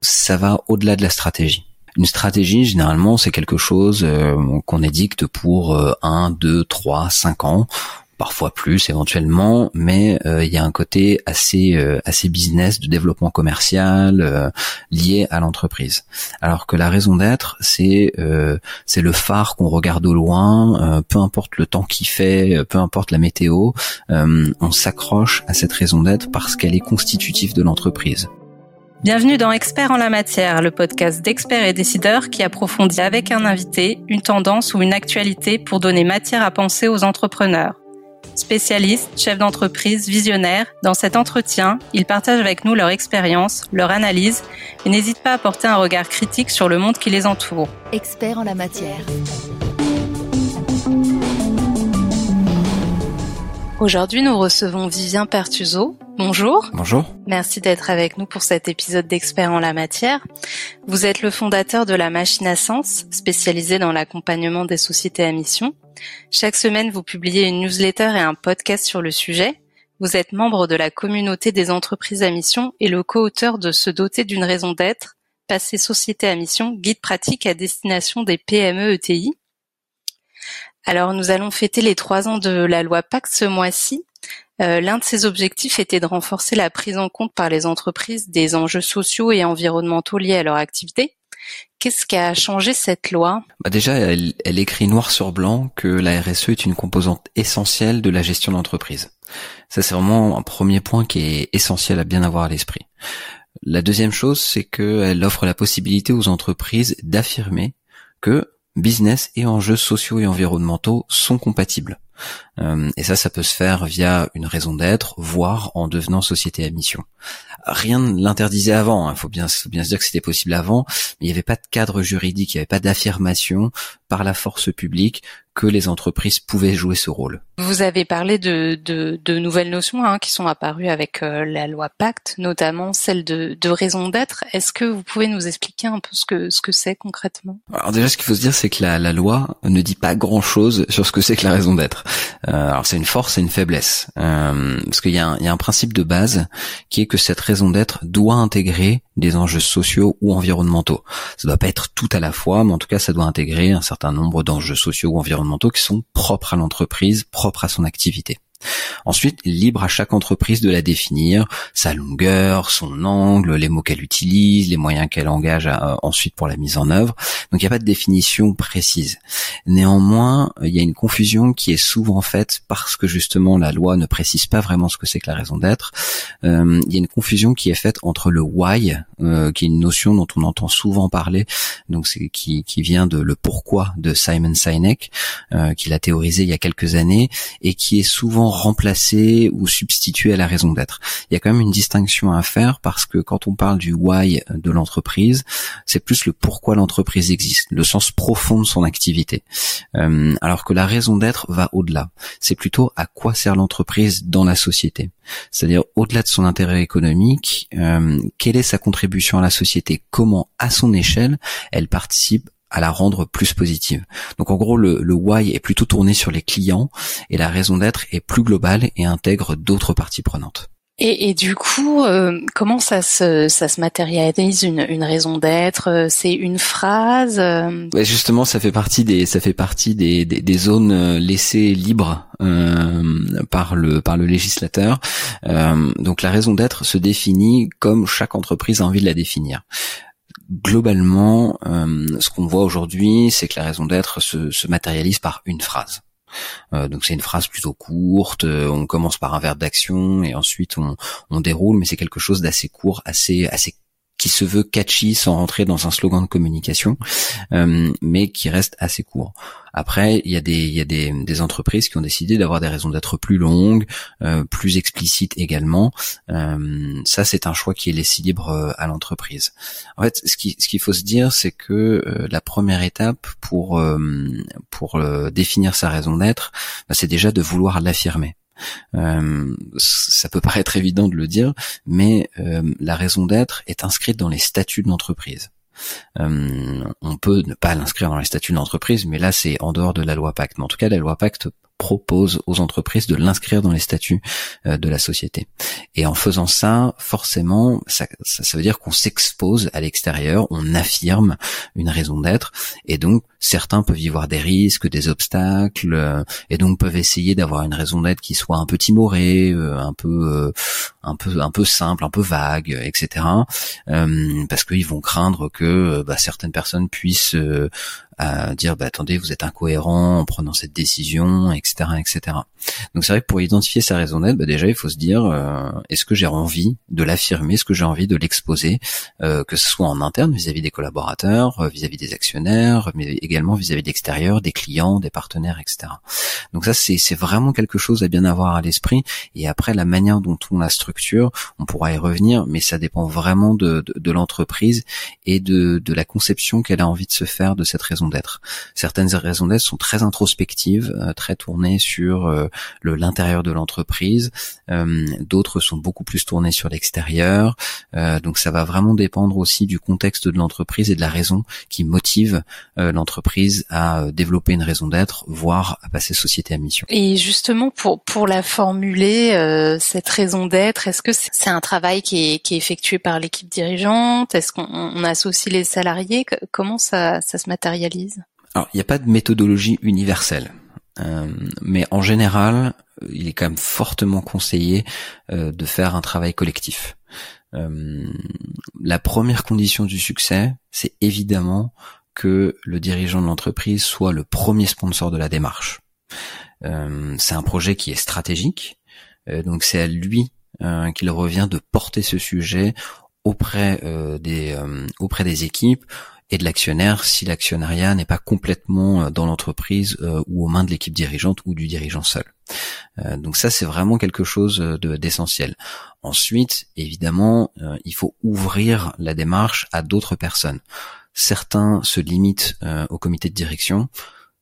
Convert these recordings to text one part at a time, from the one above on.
Ça va au-delà de la stratégie. Une stratégie, généralement, c'est quelque chose euh, qu'on édicte pour euh, un, deux, trois, cinq ans parfois plus éventuellement, mais euh, il y a un côté assez euh, assez business de développement commercial euh, lié à l'entreprise. Alors que la raison d'être, c'est c'est le phare qu'on regarde au loin, peu importe le temps qu'il fait, peu importe la météo, on s'accroche à cette raison d'être parce qu'elle est constitutive de l'entreprise. Bienvenue dans Experts en la matière, le podcast d'experts et décideurs qui approfondit avec un invité une tendance ou une actualité pour donner matière à penser aux entrepreneurs. Spécialistes, chefs d'entreprise, visionnaires, dans cet entretien, ils partagent avec nous leur expérience, leur analyse et n'hésitent pas à porter un regard critique sur le monde qui les entoure. Experts en la matière. Aujourd'hui, nous recevons Vivien Pertuso. Bonjour. Bonjour. Merci d'être avec nous pour cet épisode d'Experts en la matière. Vous êtes le fondateur de la Machine à Sens, spécialisée dans l'accompagnement des sociétés à mission. Chaque semaine, vous publiez une newsletter et un podcast sur le sujet. Vous êtes membre de la communauté des entreprises à mission et le co-auteur de Se doter d'une raison d'être, Passer société à mission, guide pratique à destination des PME ETI. Alors, nous allons fêter les trois ans de la loi Pacte ce mois-ci. Euh, l'un de ses objectifs était de renforcer la prise en compte par les entreprises des enjeux sociaux et environnementaux liés à leur activité. Qu'est-ce qui a changé cette loi? Bah Déjà, elle, écrit noir sur blanc que la RSE est une composante essentielle de la gestion d'entreprise. Ça, c'est vraiment un premier point qui est essentiel à bien avoir à l'esprit. La deuxième chose, c'est qu'elle offre la possibilité aux entreprises d'affirmer que business et enjeux sociaux et environnementaux sont compatibles. Euh, et ça, ça peut se faire via une raison d'être, voire en devenant société à mission. Rien ne l'interdisait avant. Il hein. faut bien, bien se dire que c'était possible avant, mais il n'y avait pas de cadre juridique, il n'y avait pas d'affirmation par la force publique que les entreprises pouvaient jouer ce rôle. Vous avez parlé de, de, de nouvelles notions hein, qui sont apparues avec euh, la loi Pacte, notamment celle de, de raison d'être. Est-ce que vous pouvez nous expliquer un peu ce que ce que c'est concrètement? Alors déjà, ce qu'il faut se dire, c'est que la, la loi ne dit pas grand-chose sur ce que c'est que la raison d'être. Euh, alors c'est une force et une faiblesse, euh, parce qu'il y, a un principe de base qui est que cette raison d'être doit intégrer des enjeux sociaux ou environnementaux. Ça doit pas être tout à la fois, mais en tout cas, ça doit intégrer un certain nombre d'enjeux sociaux ou environnementaux qui sont propres à l'entreprise, propres à son activité. Ensuite, libre à chaque entreprise de la définir, sa longueur, son angle, les mots qu'elle utilise, les moyens qu'elle engage euh, ensuite pour la mise en œuvre. Donc il n'y a pas de définition précise. Néanmoins, il y a une confusion qui est souvent faite parce que justement la loi ne précise pas vraiment ce que c'est que la raison d'être. Euh, il y a une confusion qui est faite entre le why, euh, qui est une notion dont on entend souvent parler, donc c'est qui, vient de le pourquoi de Simon Sinek, euh, qu'il a théorisé il y a quelques années et qui est souvent remplacer ou substituer à la raison d'être. Il y a quand même une distinction à faire parce que quand on parle du why de l'entreprise, c'est plus le pourquoi l'entreprise existe, le sens profond de son activité. Euh, alors que la raison d'être va au-delà. C'est plutôt à quoi sert l'entreprise dans la société. C'est-à-dire au-delà de son intérêt économique, euh, quelle est sa contribution à la société, comment à son échelle elle participe à la rendre plus positive. Donc en gros, le, le why est plutôt tourné sur les clients et la raison d'être est plus globale et intègre d'autres parties prenantes. Et, et, du coup, euh, comment ça se, ça se matérialise une, une raison d'être euh, C'est une phrase euh? ouais, Justement, ça fait partie des, ça fait partie des, des, des zones laissées libres euh, par le par le législateur. donc la raison d'être se définit comme chaque entreprise a envie de la définir globalement, euh, ce qu'on voit aujourd'hui, c'est que la raison d'être se, matérialise par une phrase. Euh, donc c'est une phrase plutôt courte, euh, on commence par un verbe d'action et ensuite on, on déroule, mais c'est quelque chose d'assez court, assez assez qui se veut catchy sans rentrer dans un slogan de communication, euh, mais qui reste assez court. Après, il y a des y a des, entreprises qui ont décidé d'avoir des raisons d'être plus longues, euh, plus explicites également. Euh, ça, c'est un choix qui est laissé libre à l'entreprise. En fait, ce qui ce qu'il faut se dire, c'est que la première étape pour pour définir sa raison d'être, bah, c'est déjà de vouloir l'affirmer. Euh, ça peut paraître évident de le dire, mais euh, la raison d'être est inscrite dans les statuts de l'entreprise. Euh, on peut ne pas l'inscrire dans les statuts de l'entreprise, mais là c'est en dehors de la loi Pacte. Mais en tout cas, la loi Pacte propose aux entreprises de l'inscrire dans les statuts de la société. Et en faisant ça, forcément, ça, ça veut dire qu'on s'expose à l'extérieur, on affirme une raison d'être, et donc certains peuvent y voir des risques, des obstacles, et donc peuvent essayer d'avoir une raison d'être qui soit un peu timorée, un peu, un peu, un peu simple, un peu vague, etc. parce qu'ils vont craindre que bah, certaines personnes puissent à dire bah attendez vous êtes incohérent en prenant cette décision etc etc donc c'est vrai que pour identifier sa raison d'être bah déjà il faut se dire euh, est-ce que j'ai envie de l'affirmer est-ce que j'ai envie de l'exposer euh, que ce soit en interne vis-à-vis des collaborateurs euh, vis-à-vis des actionnaires mais également vis-à-vis de l'extérieur des clients des partenaires etc donc ça c'est vraiment quelque chose à bien avoir à l'esprit. Et après la manière dont on la structure on pourra y revenir mais ça dépend vraiment de, l'entreprise et de, la conception qu'elle a envie de se faire de cette raison d'être. Certaines raisons d'être sont très introspectives, euh, très tournées sur euh, l'intérieur de l'entreprise. Euh, d'autres sont beaucoup plus tournées sur l'extérieur. donc ça va vraiment dépendre aussi du contexte de l'entreprise et de la raison qui motive l'entreprise à développer une raison d'être, voire à passer société à mission. Et justement pour la formuler cette raison d'être, est-ce que c'est un travail qui est, effectué par l'équipe dirigeante? Est-ce qu'on associe les salariés? Comment ça, ça se matérialise? Alors, il n'y a pas de méthodologie universelle. Euh, mais en général, il est quand même fortement conseillé euh, de faire un travail collectif. Euh, la première condition du succès, c'est évidemment que le dirigeant de l'entreprise soit le premier sponsor de la démarche. c'est un projet qui est stratégique, donc c'est à lui qu'il revient de porter ce sujet auprès des auprès des équipes et de l'actionnaire si l'actionnariat n'est pas complètement euh, dans l'entreprise euh, ou aux mains de l'équipe dirigeante ou du dirigeant seul. Euh, donc ça c'est vraiment quelque chose d'essentiel. Ensuite, évidemment, il faut ouvrir la démarche à d'autres personnes. Certains se limitent au comité de direction,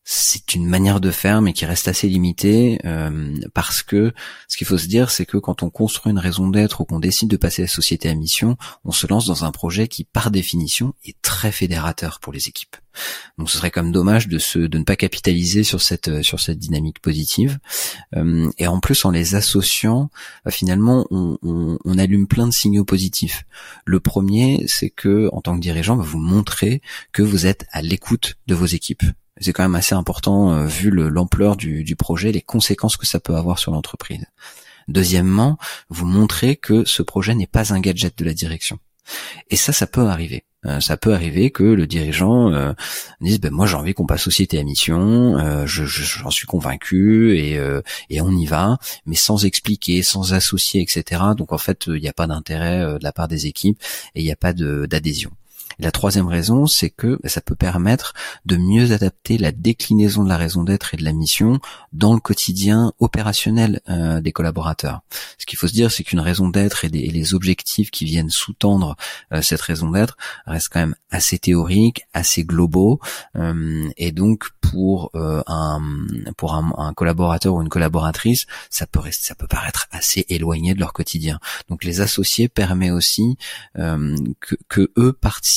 c'est une manière de faire, mais qui reste assez limitée, euh, parce que ce qu'il faut se dire, c'est que quand on construit une raison d'être ou qu'on décide de passer la société à mission, on se lance dans un projet qui, par définition, est très fédérateur pour les équipes. Donc, ce serait comme dommage de ne pas capitaliser sur cette sur cette dynamique positive. Euh, et en plus, en les associant, finalement, on, on, allume plein de signaux positifs. Le premier, c'est que en tant que dirigeant, vous montrez que vous êtes à l'écoute de vos équipes c'est quand même assez important euh, vu l'ampleur du, projet, les conséquences que ça peut avoir sur l'entreprise. Deuxièmement, vous montrez que ce projet n'est pas un gadget de la direction. Et ça, ça peut arriver. Euh, ça peut arriver que le dirigeant euh, dise ben moi j'ai envie qu'on passe société à mission, euh, j'en suis convaincu et, et on y va, mais sans expliquer, sans associer, etc. Donc en fait il n'y a pas d'intérêt de la part des équipes et il n'y a pas d'adhésion la troisième raison, c'est que ça peut permettre de mieux adapter la déclinaison de la raison d'être et de la mission dans le quotidien opérationnel euh, des collaborateurs. Ce qu'il faut se dire, c'est qu'une raison d'être et, les objectifs qui viennent sous-tendre euh, cette raison d'être restent quand même assez théoriques, assez globaux, euh, et donc pour un collaborateur ou une collaboratrice, ça peut rester, ça peut paraître assez éloigné de leur quotidien. Donc les associés permet aussi que, que eux participent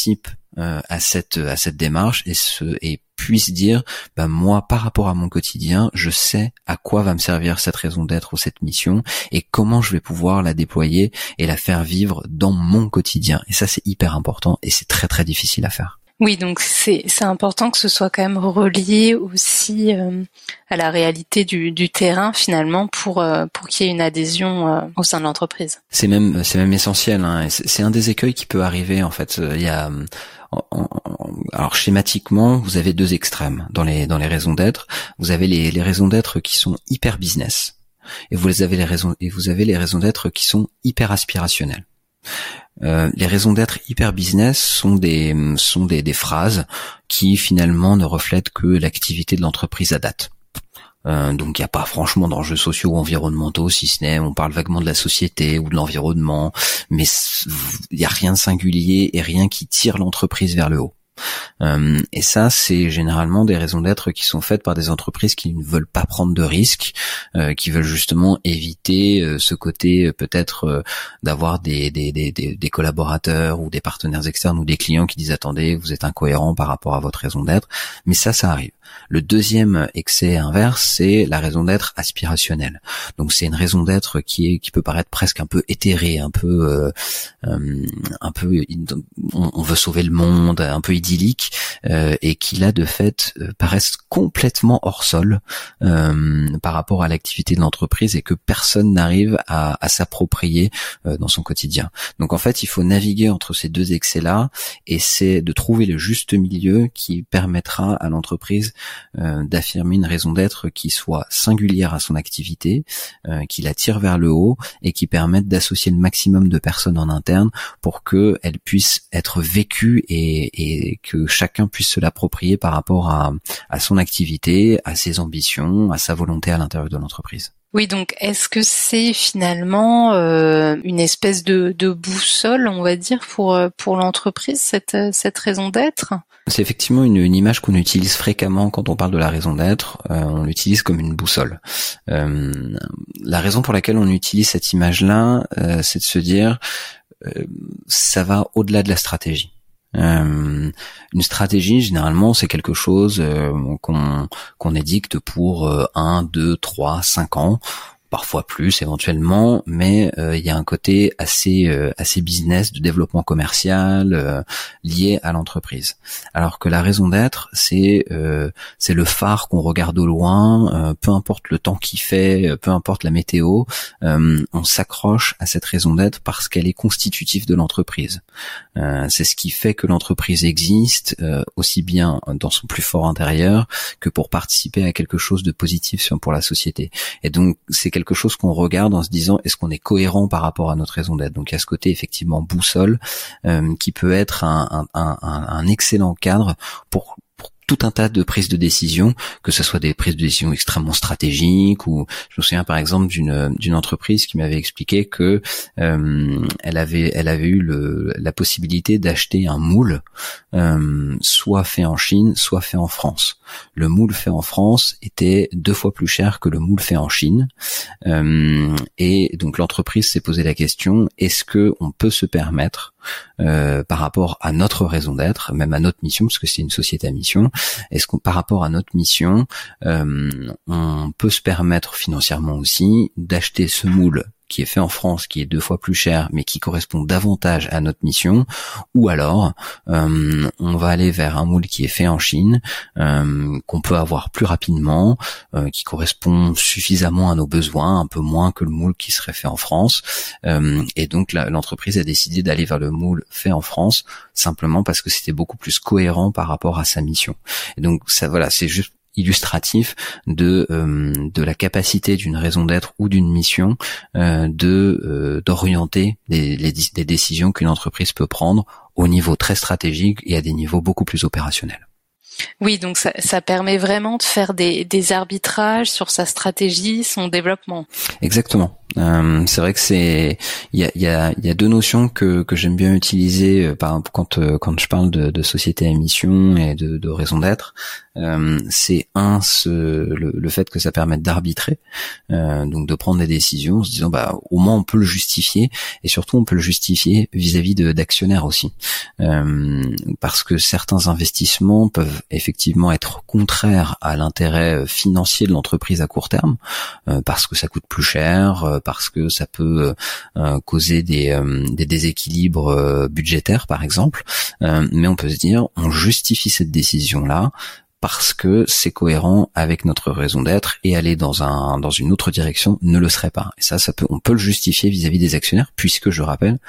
euh, à cette à cette démarche et et puisse dire ben moi par rapport à mon quotidien je sais à quoi va me servir cette raison d'être ou cette mission et comment je vais pouvoir la déployer et la faire vivre dans mon quotidien. Et ça c'est hyper important et c'est très très difficile à faire oui, donc c'est important que ce soit quand même relié aussi euh, à la réalité du, terrain finalement pour euh, pour qu'il y ait une adhésion au sein de l'entreprise. C'est même c'est même essentiel. Hein, c'est un des écueils qui peut arriver en fait. Il y a alors schématiquement, vous avez deux extrêmes dans les dans les raisons d'être. Vous avez les, les raisons d'être qui sont hyper business, et vous avez les raisons et vous avez les raisons d'être qui sont hyper aspirationnelles. Euh, les raisons d'être hyper business sont des sont des, phrases qui finalement ne reflètent que l'activité de l'entreprise à date. Euh, donc il n'y a pas franchement d'enjeux sociaux ou environnementaux, si ce n'est on parle vaguement de la société ou de l'environnement, mais il n'y a rien de singulier et rien qui tire l'entreprise vers le haut. Euh, et ça, c'est généralement des raisons d'être qui sont faites par des entreprises qui ne veulent pas prendre de risques, euh, qui veulent justement éviter euh, ce côté peut-être d'avoir des, des, collaborateurs ou des partenaires externes ou des clients qui disent attendez, vous êtes incohérent par rapport à votre raison d'être. Mais ça, ça arrive. Le deuxième excès inverse, c'est la raison d'être aspirationnelle. Donc c'est une raison d'être qui peut paraître presque un peu éthérée, un peu euh, euh, un peu on, veut sauver le monde, un peu idyllique euh, et qui là de fait paraissent complètement hors sol par rapport à l'activité de l'entreprise et que personne n'arrive à, à s'approprier dans son quotidien. Donc en fait, il faut naviguer entre ces deux excès là et c'est de trouver le juste milieu qui permettra à l'entreprise euh, d'affirmer une raison d'être qui soit singulière à son activité, euh, qui la tire vers le haut et qui permette d'associer le maximum de personnes en interne pour que elle puisse être vécue et, que chacun puisse se l'approprier par rapport à son activité, à ses ambitions, à sa volonté à l'intérieur de l'entreprise. Oui, donc est-ce que c'est finalement euh, une espèce de, boussole, on va dire, pour euh, pour l'entreprise cette cette raison d'être? C'est effectivement une, image qu'on utilise fréquemment quand on parle de la raison d'être. Euh, on l'utilise comme une boussole. la raison pour laquelle on utilise cette image-là, c'est de se dire ça va au-delà de la stratégie. Euh, une stratégie, généralement, c'est quelque chose euh, qu'on qu'on édicte pour euh, un, deux, trois, cinq ans parfois plus éventuellement, mais euh, il y a un côté assez euh, assez business de développement commercial euh, lié à l'entreprise. Alors que la raison d'être, c'est c'est le phare qu'on regarde au loin, peu importe le temps qu'il fait, peu importe la météo, on s'accroche à cette raison d'être parce qu'elle est constitutive de l'entreprise. c'est ce qui fait que l'entreprise existe aussi bien dans son plus fort intérieur que pour participer à quelque chose de positif pour la société. Et donc c'est quelque chose qu'on regarde en se disant est-ce qu'on est cohérent par rapport à notre raison d'être? Donc il y a ce côté effectivement boussole euh, qui peut être un, excellent cadre pour tout un tas de prises de décision, que ce soit des prises de décision extrêmement stratégiques ou je me souviens par exemple d'une d'une entreprise qui m'avait expliqué que euh, elle avait elle avait eu le, la possibilité d'acheter un moule euh, soit fait en Chine, soit fait en France. Le moule fait en France était deux fois plus cher que le moule fait en Chine euh, et donc l'entreprise s'est posé la question est-ce que on peut se permettre euh, par rapport à notre raison d'être, même à notre mission, parce que c'est une société à mission. Est-ce qu'on, par rapport à notre mission, euh, on peut se permettre financièrement aussi d'acheter ce moule qui est fait en France, qui est deux fois plus cher, mais qui correspond davantage à notre mission, ou alors euh, on va aller vers un moule qui est fait en Chine, euh, qu'on peut avoir plus rapidement, euh, qui correspond suffisamment à nos besoins, un peu moins que le moule qui serait fait en France, et donc l'entreprise a décidé d'aller vers le moule fait en France simplement parce que c'était beaucoup plus cohérent par rapport à sa mission. Et donc ça, voilà, c'est juste illustratif de euh, de la capacité d'une raison d'être ou d'une mission euh, de euh, d'orienter les, les, les décisions qu'une entreprise peut prendre au niveau très stratégique et à des niveaux beaucoup plus opérationnels. Oui, donc ça, ça, permet vraiment de faire des, des, arbitrages sur sa stratégie, son développement. Exactement. Euh, c'est vrai que c'est il y a, y, a, y a, deux notions que, que j'aime bien utiliser euh, par quand euh, quand je parle de, de société à mission et de, de raison d'être. Euh, c'est un ce, le, fait que ça permette d'arbitrer, euh, donc de prendre des décisions en se disant bah au moins on peut le justifier et surtout on peut le justifier vis-à-vis d'actionnaires aussi, parce que certains investissements peuvent effectivement être contraires à l'intérêt financier de l'entreprise à court terme, parce que ça coûte plus cher parce que ça peut euh, causer des, euh, des déséquilibres euh, budgétaires par exemple, mais on peut se dire on justifie cette décision là parce que c'est cohérent avec notre raison d'être et aller dans un dans une autre direction ne le serait pas. Et ça, ça peut on peut le justifier vis-à-vis des actionnaires puisque je rappelle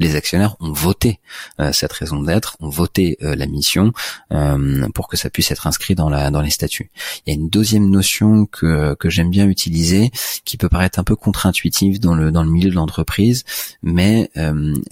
les actionnaires ont voté euh, cette raison d'être, ont voté euh, la mission euh, pour que ça puisse être inscrit dans les statuts. Il y a une deuxième notion que j'aime bien utiliser qui peut paraître un peu contre-intuitive dans le milieu de l'entreprise, mais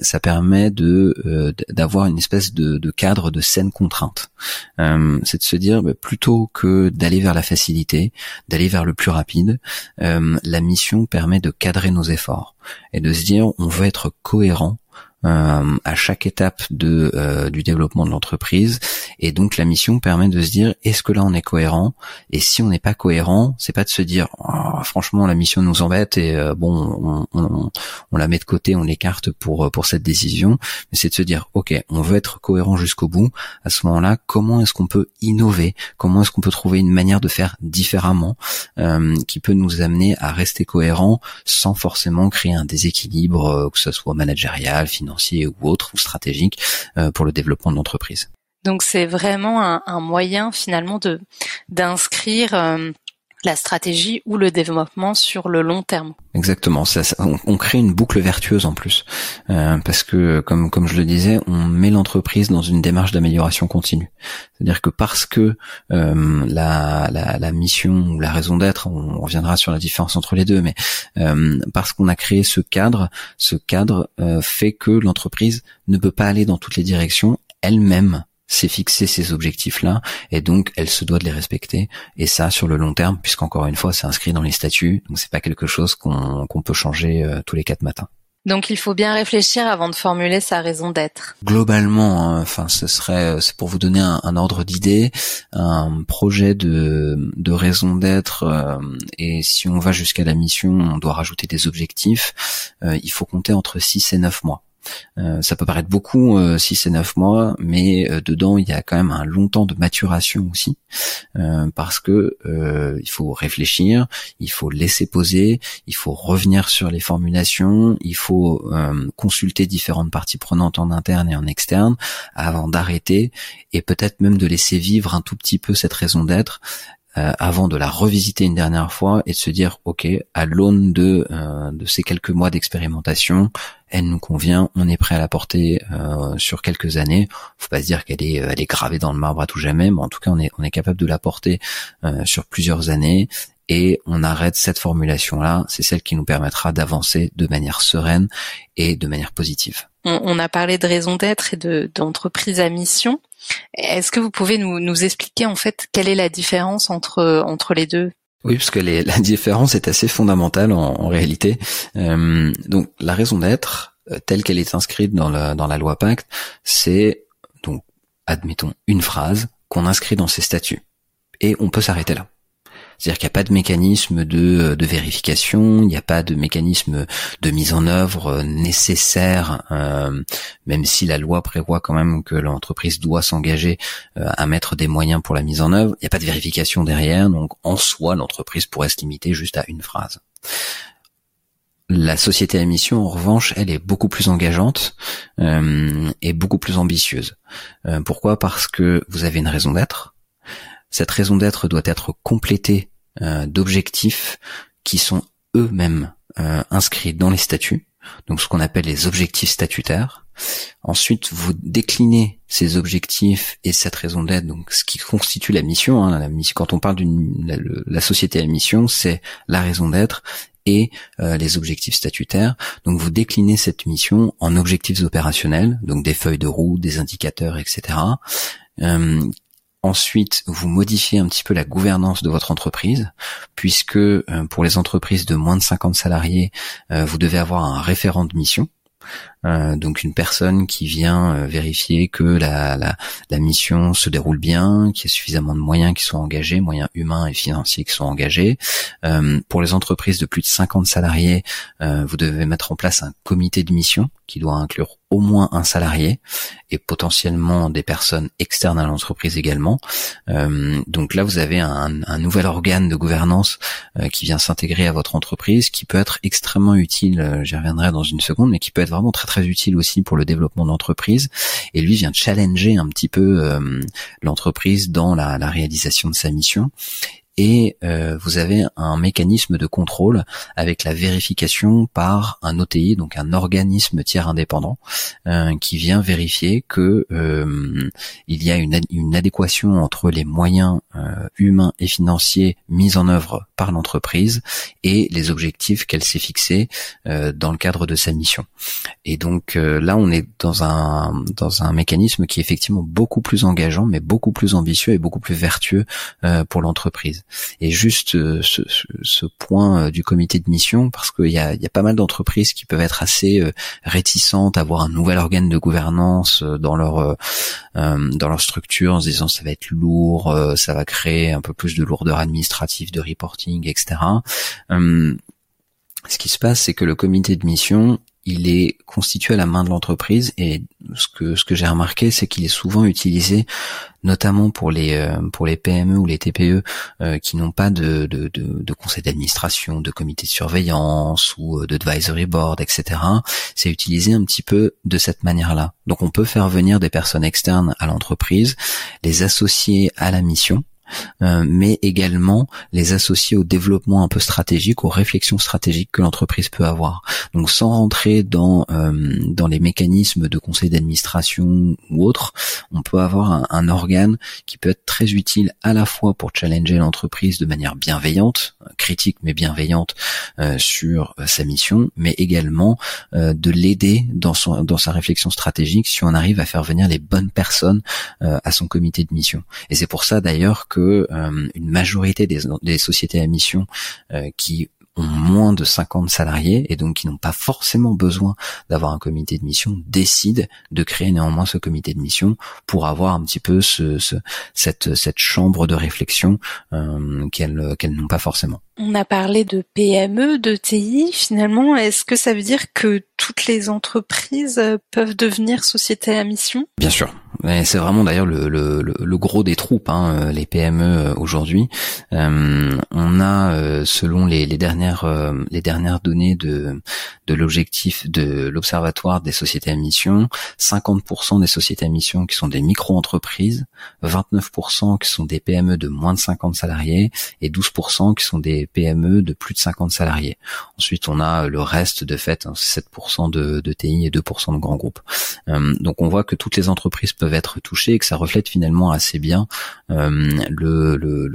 ça permet de d'avoir une espèce de, de cadre de saine contrainte. c'est de se dire bah, plutôt que d'aller vers la facilité, d'aller vers le plus rapide, la mission permet de cadrer nos efforts et de se dire on veut être cohérent à chaque étape de du développement de l'entreprise. Et donc la mission permet de se dire est-ce que là on est cohérent? Et si on n'est pas cohérent, c'est pas de se dire oh, franchement la mission nous embête et bon on, on, on, la met de côté, on l'écarte pour pour cette décision, mais c'est de se dire ok on veut être cohérent jusqu'au bout. À ce moment-là, comment est-ce qu'on peut innover? Comment est-ce qu'on peut trouver une manière de faire différemment euh, qui peut nous amener à rester cohérent sans forcément créer un déséquilibre, euh, que ce soit managérial, financier ou autre, ou stratégique euh, pour le développement de l'entreprise. Donc c'est vraiment un, un, moyen finalement de d'inscrire la stratégie ou le développement sur le long terme. Exactement, ça, on, crée une boucle vertueuse en plus, euh, parce que comme comme je le disais, on met l'entreprise dans une démarche d'amélioration continue. C'est-à-dire que parce que euh, la, la, la, mission ou la raison d'être, on, reviendra sur la différence entre les deux, mais euh, parce qu'on a créé ce cadre, ce cadre euh, fait que l'entreprise ne peut pas aller dans toutes les directions elle-même c'est fixer ces objectifs-là, et donc elle se doit de les respecter, et ça sur le long terme, puisqu'encore une fois, c'est inscrit dans les statuts, donc c'est pas quelque chose qu'on peut changer euh, tous les quatre matins. Donc il faut bien réfléchir avant de formuler sa raison d'être. Globalement, hein, enfin ce serait, euh, c'est pour vous donner un, ordre d'idée, un projet de, de raison d'être, euh, et si on va jusqu'à la mission, on doit rajouter des objectifs. il faut compter entre 6 et 9 mois. Euh, ça peut paraître beaucoup, euh, 6 et 9 mois, mais euh, dedans il y a quand même un long temps de maturation aussi, euh, parce que il faut réfléchir, il faut laisser poser, il faut revenir sur les formulations, il faut consulter différentes parties prenantes en interne et en externe avant d'arrêter et peut-être même de laisser vivre un tout petit peu cette raison d'être euh, avant de la revisiter une dernière fois et de se dire ok à l'aune de euh, de ces quelques mois d'expérimentation elle nous convient on est prêt à la porter euh, sur quelques années. Faut pas se dire qu'elle est elle est gravée dans le marbre à tout jamais mais en tout cas on est on est capable de la porter sur plusieurs années et on arrête cette formulation là c'est celle qui nous permettra d'avancer de manière sereine et de manière positive. On, a parlé de raison d'être et de d'entreprise à mission est-ce que vous pouvez nous, expliquer en fait quelle est la différence entre entre les deux? Oui, parce que la différence est assez fondamentale en, réalité. Euh, donc la raison d'être, euh, telle qu'elle est inscrite dans la, dans la loi Pacte, c'est donc admettons une phrase qu'on inscrit dans ses statuts. Et on peut s'arrêter là. C'est-à-dire qu'il n'y a pas de mécanisme de, de vérification, il n'y a pas de mécanisme de mise en œuvre nécessaire, euh, même si la loi prévoit quand même que l'entreprise doit s'engager euh, à mettre des moyens pour la mise en œuvre. Il n'y a pas de vérification derrière, donc en soi, l'entreprise pourrait se limiter juste à une phrase. La société à mission, en revanche, elle est beaucoup plus engageante euh, et beaucoup plus ambitieuse. pourquoi? Parce que vous avez une raison d'être, cette raison d'être doit être complétée euh, d'objectifs qui sont eux-mêmes euh, inscrits dans les statuts, donc ce qu'on appelle les objectifs statutaires. Ensuite, vous déclinez ces objectifs et cette raison d'être, donc ce qui constitue la mission. Hein, quand on parle d'une la, société à mission, c'est la raison d'être et euh, les objectifs statutaires. Donc vous déclinez cette mission en objectifs opérationnels, donc des feuilles de roue, des indicateurs, etc. Ensuite, vous modifiez un petit peu la gouvernance de votre entreprise, puisque euh, pour les entreprises de moins de 50 salariés, euh, vous devez avoir un référent de mission. Euh, donc une personne qui vient vérifier que la, la, mission se déroule bien, qu'il y a suffisamment de moyens qui sont engagés, moyens humains et financiers qui sont engagés. pour les entreprises de plus de 50 salariés, vous devez mettre en place un comité de mission qui doit inclure au moins un salarié et potentiellement des personnes externes à l'entreprise également. Euh, donc là, vous avez un, un, nouvel organe de gouvernance euh, qui vient s'intégrer à votre entreprise, qui peut être extrêmement utile. Euh, j'y reviendrai dans une seconde, mais qui peut être vraiment très très utile aussi pour le développement d'entreprise. Et lui vient challenger un petit peu euh, l'entreprise dans la, la réalisation de sa mission et euh, vous avez un mécanisme de contrôle avec la vérification par un OTI, donc un organisme tiers indépendant, euh, qui vient vérifier que euh, il y a une, une, adéquation entre les moyens humains et financiers mis en œuvre par l'entreprise et les objectifs qu'elle s'est fixés dans le cadre de sa mission. Et donc là, on est dans un dans un mécanisme qui est effectivement beaucoup plus engageant, mais beaucoup plus ambitieux et beaucoup plus vertueux pour l'entreprise. Et juste ce, ce, point du comité de mission, parce qu'il y a, y a pas mal d'entreprises qui peuvent être assez réticentes à avoir un nouvel organe de gouvernance dans leur dans leur structure, en se disant ça va être lourd, ça va créer un peu plus de lourdeur administrative, de reporting, etc. ce qui se passe, c'est que le comité de mission, il est constitué à la main de l'entreprise et ce que ce que j'ai remarqué c'est qu'il est souvent utilisé notamment pour les euh, pour les PME ou les TPE euh, qui n'ont pas de, de, de, de conseil d'administration, de comité de surveillance ou euh, d'advisory board, etc. C'est utilisé un petit peu de cette manière-là. Donc on peut faire venir des personnes externes à l'entreprise, les associer à la mission euh, mais également les associer au développement un peu stratégique, aux réflexions stratégiques que l'entreprise peut avoir. Donc sans rentrer dans euh, dans les mécanismes de conseil d'administration ou autres, on peut avoir un, un, organe qui peut être très utile à la fois pour challenger l'entreprise de manière bienveillante, critique mais bienveillante euh, sur sa mission, mais également de l'aider dans son dans sa réflexion stratégique si on arrive à faire venir les bonnes personnes à son comité de mission. Et c'est pour ça d'ailleurs que que euh, une majorité des, sociétés à mission euh, qui ont moins de 50 salariés et donc qui n'ont pas forcément besoin d'avoir un comité de mission décident de créer néanmoins ce comité de mission pour avoir un petit peu ce, cette, cette chambre de réflexion euh, qu'elles n'ont pas forcément. On a parlé de PME, de TI. Finalement, est-ce que ça veut dire que toutes les entreprises peuvent devenir sociétés à mission? Bien sûr. C'est vraiment d'ailleurs le, le, le, gros des troupes, hein, les PME euh, aujourd'hui. Euh, on a, euh, selon les, les dernières les dernières données de de l'objectif de l'observatoire des sociétés à mission, 50% des sociétés à mission qui sont des micro-entreprises, 29% qui sont des PME de moins de 50 salariés et 12% qui sont des PME de plus de 50 salariés. Ensuite, on a le reste de fait, 7% hein, de, de TI et 2% de grands groupes. donc on voit que toutes les entreprises peuvent être touchés et que ça reflète finalement assez bien euh, le, le,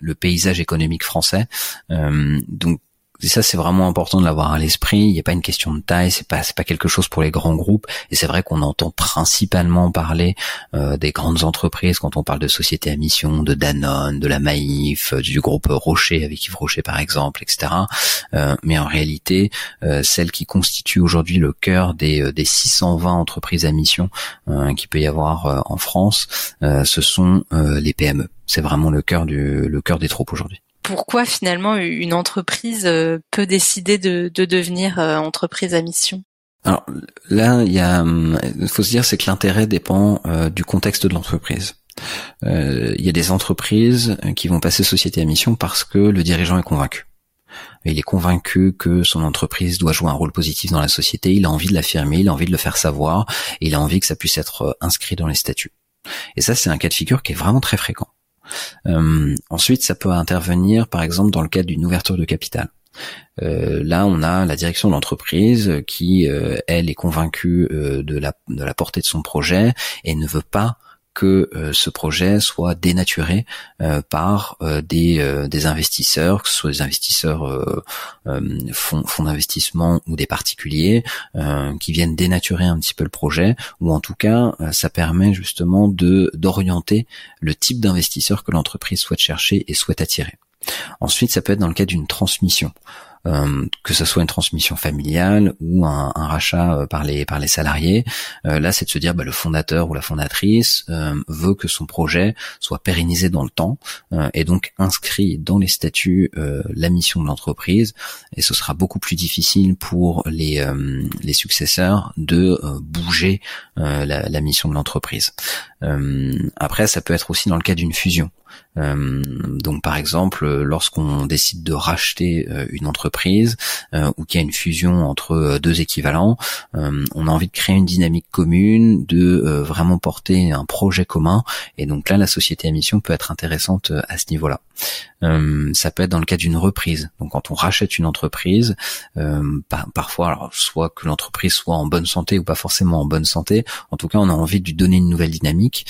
le, paysage économique français. Euh, donc et ça, c'est vraiment important de l'avoir à l'esprit. Il n'y a pas une question de taille, c'est pas pas quelque chose pour les grands groupes. Et c'est vrai qu'on entend principalement parler euh, des grandes entreprises quand on parle de sociétés à mission, de Danone, de la Maïf, euh, du groupe Rocher avec Yves Rocher par exemple, etc. Euh, mais en réalité, euh, celles qui constituent aujourd'hui le cœur des, euh, des 620 entreprises à mission qui peut y avoir en France, ce sont les PME. C'est vraiment le cœur des troupes aujourd'hui pourquoi finalement une entreprise euh, peut décider de, devenir euh, entreprise à mission? Alors là, il y a, il faut se dire, c'est que l'intérêt dépend euh, du contexte de l'entreprise. il y a des entreprises qui vont passer société à mission parce que le dirigeant est convaincu. Il est convaincu que son entreprise doit jouer un rôle positif dans la société. Il a envie de l'affirmer, il a envie de le faire savoir, il a envie que ça puisse être inscrit dans les statuts. Et ça, c'est un cas de figure qui est vraiment très fréquent. Euh, ensuite, ça peut intervenir, par exemple, dans le cadre d'une ouverture de capital. Euh, là, on a la direction de l'entreprise qui, euh, elle, est convaincue de, la, de la portée de son projet et ne veut pas que euh, ce projet soit dénaturé euh, par euh, des, investisseurs, que ce soit des investisseurs fonds, fonds d'investissement ou des particuliers, qui viennent dénaturer un petit peu le projet, ou en tout cas, ça permet justement de d'orienter le type d'investisseur que l'entreprise souhaite chercher et souhaite attirer. Ensuite, ça peut être dans le cas d'une transmission. Euh, que ce soit une transmission familiale ou un, rachat euh, par les par les salariés. Euh, là, c'est de se dire bah, le fondateur ou la fondatrice veut que son projet soit pérennisé dans le temps et donc inscrit dans les statuts la mission de l'entreprise. Et ce sera beaucoup plus difficile pour les les successeurs de bouger la, la, mission de l'entreprise. après, ça peut être aussi dans le cas d'une fusion. Euh, donc par exemple, lorsqu'on décide de racheter euh, une entreprise euh, ou qu'il y a une fusion entre deux équivalents, on a envie de créer une dynamique commune, de vraiment porter un projet commun. Et donc là, la société à mission peut être intéressante à ce niveau-là. ça peut être dans le cas d'une reprise. Donc quand on rachète une entreprise, parfois, soit que l'entreprise soit en bonne santé ou pas forcément en bonne santé, en tout cas on a envie de lui donner une nouvelle dynamique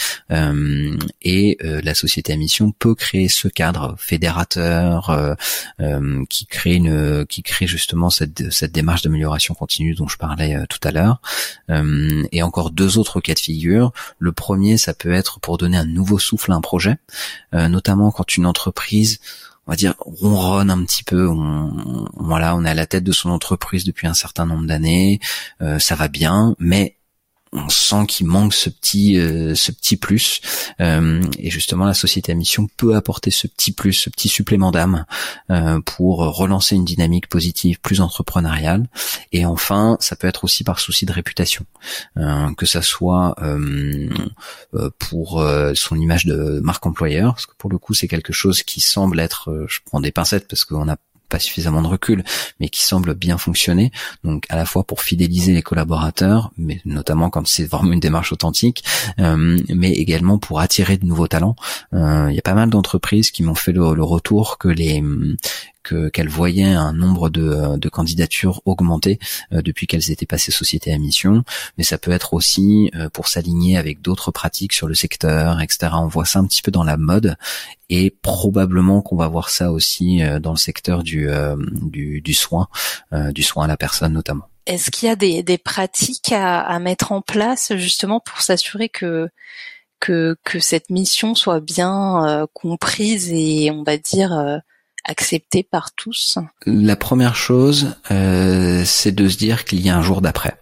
et la société à mission peut créer ce cadre fédérateur qui crée une qui crée justement cette cette démarche d'amélioration continue dont je parlais tout à l'heure et encore deux autres cas de figure le premier ça peut être pour donner un nouveau souffle à un projet notamment quand une entreprise on va dire ronronne un petit peu. On, voilà, on est à la tête de son entreprise depuis un certain nombre d'années, euh, ça va bien, mais on sent qu'il manque ce petit euh, ce petit plus. Euh, et justement la société à mission peut apporter ce petit plus ce petit supplément d'âme euh, pour relancer une dynamique positive plus entrepreneuriale. Et enfin ça peut être aussi par souci de réputation. Que ça soit pour son image de marque employeur parce que pour le coup c'est quelque chose qui semble être je prends des pincettes parce qu'on a pas suffisamment de recul, mais qui semble bien fonctionner. Donc à la fois pour fidéliser les collaborateurs, mais notamment quand c'est vraiment une démarche authentique, euh, mais également pour attirer de nouveaux talents. Euh, il y a pas mal d'entreprises qui m'ont fait le, retour que les qu'elles voyaient un nombre de, euh, de candidatures augmenter euh, depuis qu'elles étaient passées société à mission, mais ça peut être aussi euh, pour s'aligner avec d'autres pratiques sur le secteur, etc. On voit ça un petit peu dans la mode et probablement qu'on va voir ça aussi dans le secteur du, du, du soin, du soin à la personne notamment. Est-ce qu'il y a des, des pratiques à, à, mettre en place justement pour s'assurer que, que que cette mission soit bien comprise et on va dire accepté par tous La première chose, euh, c'est de se dire qu'il y a un jour d'après.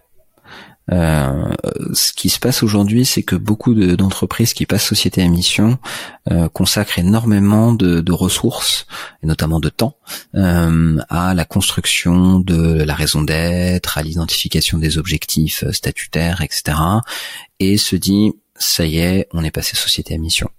Euh, ce qui se passe aujourd'hui, c'est que beaucoup d'entreprises qui passent société à mission euh, consacrent énormément de, ressources, et notamment de temps, à la construction de la raison d'être, à l'identification des objectifs statutaires, etc. Et se dit, ça y est, on est passé société à mission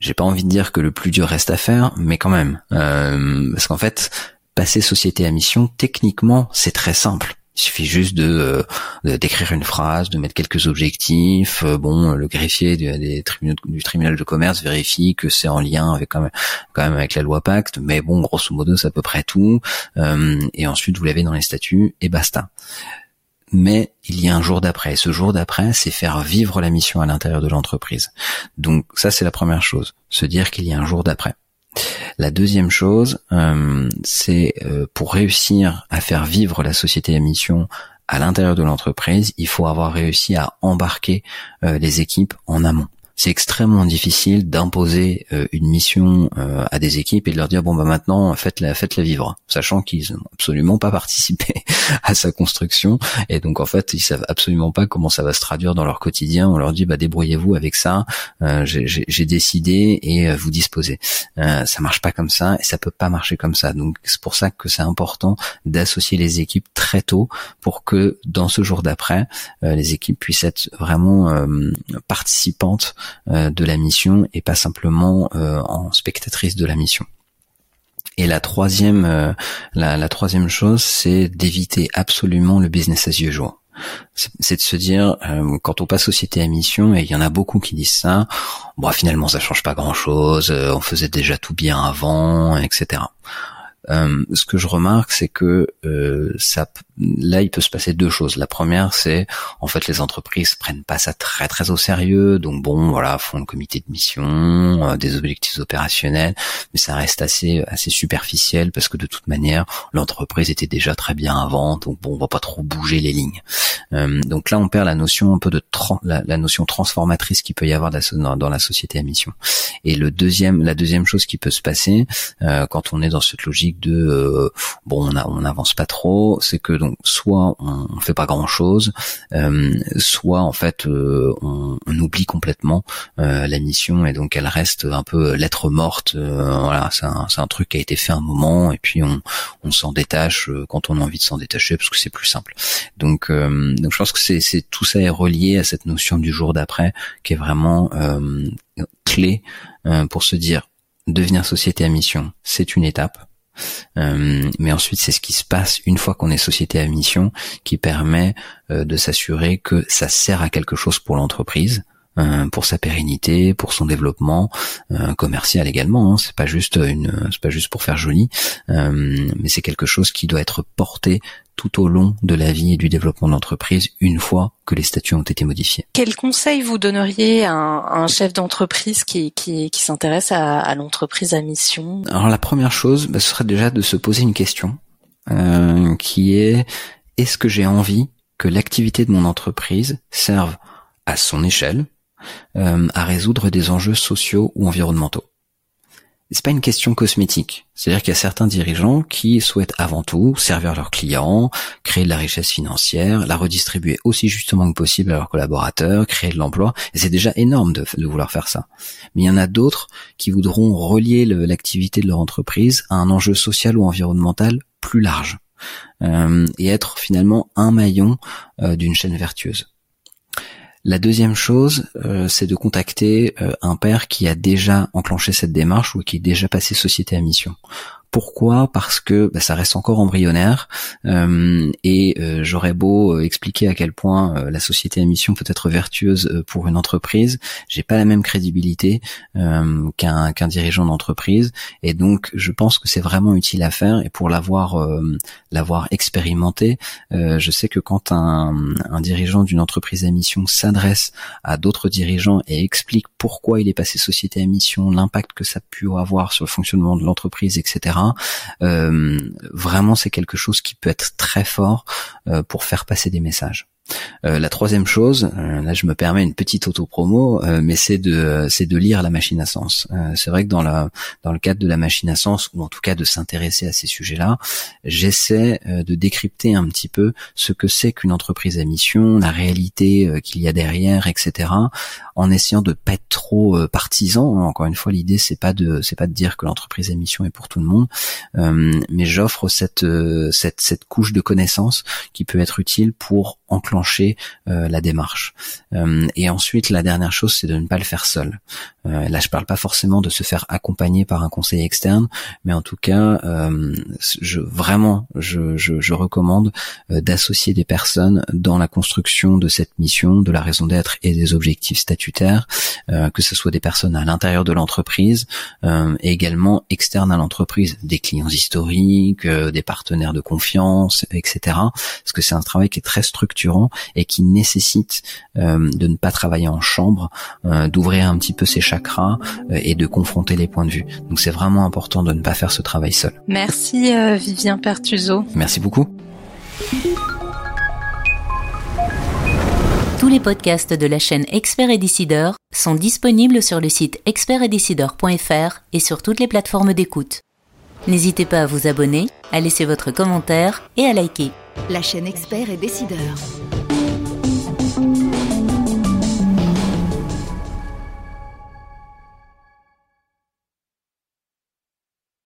j'ai pas envie de dire que le plus dur reste à faire, mais quand même, euh, parce qu'en fait, passer société à mission, techniquement, c'est très simple. Il suffit juste de euh, d'écrire une phrase, de mettre quelques objectifs. Euh, bon, le greffier du, tribunal de commerce vérifie que c'est en lien avec quand même, quand même avec la loi Pacte, mais bon, grosso modo, c'est à peu près tout. et ensuite, vous l'avez dans les statuts et basta mais il y a un jour d'après. Ce jour d'après, c'est faire vivre la mission à l'intérieur de l'entreprise. Donc ça, c'est la première chose, se dire qu'il y a un jour d'après. La deuxième chose, euh, c'est euh, pour réussir à faire vivre la société à mission à l'intérieur de l'entreprise, il faut avoir réussi à embarquer euh, les équipes en amont c'est extrêmement difficile d'imposer euh, une mission euh, à des équipes et de leur dire bon bah maintenant faites-la faites-la vivre, sachant qu'ils n'ont absolument pas participé à sa construction et donc en fait ils savent absolument pas comment ça va se traduire dans leur quotidien. On leur dit bah débrouillez-vous avec ça, euh, j'ai décidé et vous disposez. ça marche pas comme ça et ça peut pas marcher comme ça. Donc c'est pour ça que c'est important d'associer les équipes très tôt pour que dans ce jour d'après les équipes puissent être vraiment participantes euh, de la mission et pas simplement euh, en spectatrice de la mission. Et la troisième, euh, la, troisième chose, c'est d'éviter absolument le business as usual c'est de se dire quand on passe société à mission et il y en a beaucoup qui disent ça bon finalement ça change pas grand chose on faisait déjà tout bien avant etc euh, ce que je remarque, c'est que euh, ça, là, il peut se passer deux choses. La première, c'est en fait les entreprises prennent pas ça très très au sérieux, donc bon, voilà, font le comité de mission, euh, des objectifs opérationnels, mais ça reste assez assez superficiel parce que de toute manière, l'entreprise était déjà très bien avant, donc bon, on va pas trop bouger les lignes. donc là, on perd la notion un peu de la, notion transformatrice qu'il peut y avoir dans, dans, la société à mission. Et le deuxième, la deuxième chose qui peut se passer quand on est dans cette logique de euh, bon on n'avance pas trop, c'est que donc soit on, on fait pas grand chose, euh, soit en fait euh, on, oublie complètement la mission et donc elle reste un peu lettre morte. voilà, c'est un, un, truc qui a été fait un moment et puis on, on s'en détache quand on a envie de s'en détacher parce que c'est plus simple. Donc donc je pense que c'est tout ça est relié à cette notion du jour d'après qui est vraiment clé pour se dire devenir société à mission, c'est une étape. Euh, mais ensuite, c'est ce qui se passe une fois qu'on est société à mission qui permet euh, de s'assurer que ça sert à quelque chose pour l'entreprise. Pour sa pérennité, pour son développement commercial également. Hein. C'est pas juste une, c'est pas juste pour faire joli, mais c'est quelque chose qui doit être porté tout au long de la vie et du développement de l'entreprise une fois que les statuts ont été modifiés. Quel conseil vous donneriez à un, chef d'entreprise qui, qui, s'intéresse à, l'entreprise à mission? Alors la première chose, bah, ce serait déjà de se poser une question euh, qui est est-ce que j'ai envie que l'activité de mon entreprise serve à son échelle? Euh, à résoudre des enjeux sociaux ou environnementaux c'est pas une question cosmétique. C'est-à-dire qu'il y a certains dirigeants qui souhaitent avant tout servir leurs clients, créer de la richesse financière, la redistribuer aussi justement que possible à leurs collaborateurs, créer de l'emploi. Et c'est déjà énorme de, vouloir faire ça. Mais il y en a d'autres qui voudront relier l'activité de leur entreprise à un enjeu social ou environnemental plus large. Euh, et être finalement un maillon euh, d'une chaîne vertueuse. La deuxième chose, euh, c'est de contacter euh, un père qui a déjà enclenché cette démarche ou qui est déjà passé société à mission. Pourquoi? Parce que bah, ça reste encore embryonnaire. Euh, et euh, j'aurais beau euh, expliquer à quel point la société à mission peut être vertueuse pour une entreprise, j'ai pas la même crédibilité qu'un dirigeant d'entreprise. Et donc je pense que c'est vraiment utile à faire. Et pour l'avoir l'avoir expérimenté, je sais que quand un, un dirigeant d'une entreprise à mission s'adresse à d'autres dirigeants et explique pourquoi il est passé société à mission, l'impact que ça peut avoir sur le fonctionnement de l'entreprise, etc euh, vraiment, c'est quelque chose qui peut être très fort euh, pour faire passer des messages. Euh, la troisième chose, euh, là je me permets une petite auto-promo, euh, mais c'est de c'est de lire la machine à sens. c'est vrai que dans la dans le cadre de la machine à sens, ou en tout cas de s'intéresser à ces sujets-là, j'essaie de décrypter un petit peu ce que c'est qu'une entreprise à mission, la réalité qu'il y a derrière, etc. En essayant de pas être trop partisan. Encore une fois, l'idée c'est pas de c'est pas de dire que l'entreprise à mission est pour tout le monde, mais j'offre cette cette cette couche de connaissances qui peut être utile pour enclencher euh, la démarche. Euh, et ensuite, la dernière chose, c'est de ne pas le faire seul. Euh, là, je parle pas forcément de se faire accompagner par un conseil externe, mais en tout cas, vraiment, je, je, recommande d'associer des personnes dans la construction de cette mission, de la raison d'être et des objectifs statutaires, que ce soit des personnes à l'intérieur de l'entreprise et également externes à l'entreprise, des clients historiques, des partenaires de confiance, etc. Parce que c'est un travail qui est très structurant et qui nécessite euh, de ne pas travailler en chambre, euh, d'ouvrir un petit peu ses chakras euh, et de confronter les points de vue. Donc c'est vraiment important de ne pas faire ce travail seul. Merci Vivien Pertuso. Merci beaucoup. Tous les podcasts de la chaîne Expert et Décideur sont disponibles sur le site expertetdecideur.fr et sur toutes les plateformes d'écoute. N'hésitez pas à vous abonner, à laisser votre commentaire et à liker. La chaîne Expert et Décideur.